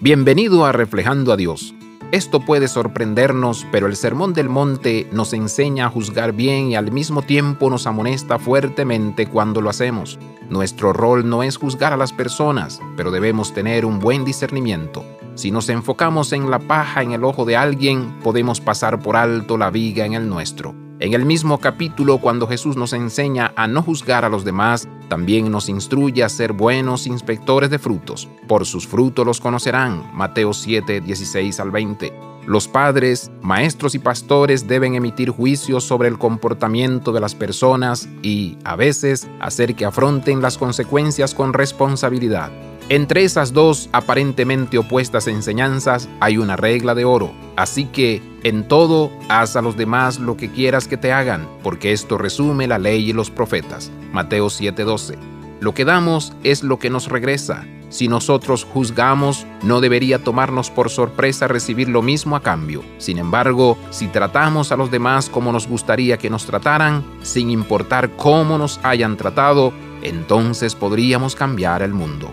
Bienvenido a Reflejando a Dios. Esto puede sorprendernos, pero el Sermón del Monte nos enseña a juzgar bien y al mismo tiempo nos amonesta fuertemente cuando lo hacemos. Nuestro rol no es juzgar a las personas, pero debemos tener un buen discernimiento. Si nos enfocamos en la paja en el ojo de alguien, podemos pasar por alto la viga en el nuestro. En el mismo capítulo, cuando Jesús nos enseña a no juzgar a los demás, también nos instruye a ser buenos inspectores de frutos. Por sus frutos los conocerán. Mateo 7, 16 al 20. Los padres, maestros y pastores deben emitir juicios sobre el comportamiento de las personas y, a veces, hacer que afronten las consecuencias con responsabilidad. Entre esas dos aparentemente opuestas enseñanzas hay una regla de oro. Así que, en todo, haz a los demás lo que quieras que te hagan, porque esto resume la ley y los profetas. Mateo 7:12. Lo que damos es lo que nos regresa. Si nosotros juzgamos, no debería tomarnos por sorpresa recibir lo mismo a cambio. Sin embargo, si tratamos a los demás como nos gustaría que nos trataran, sin importar cómo nos hayan tratado, entonces podríamos cambiar el mundo.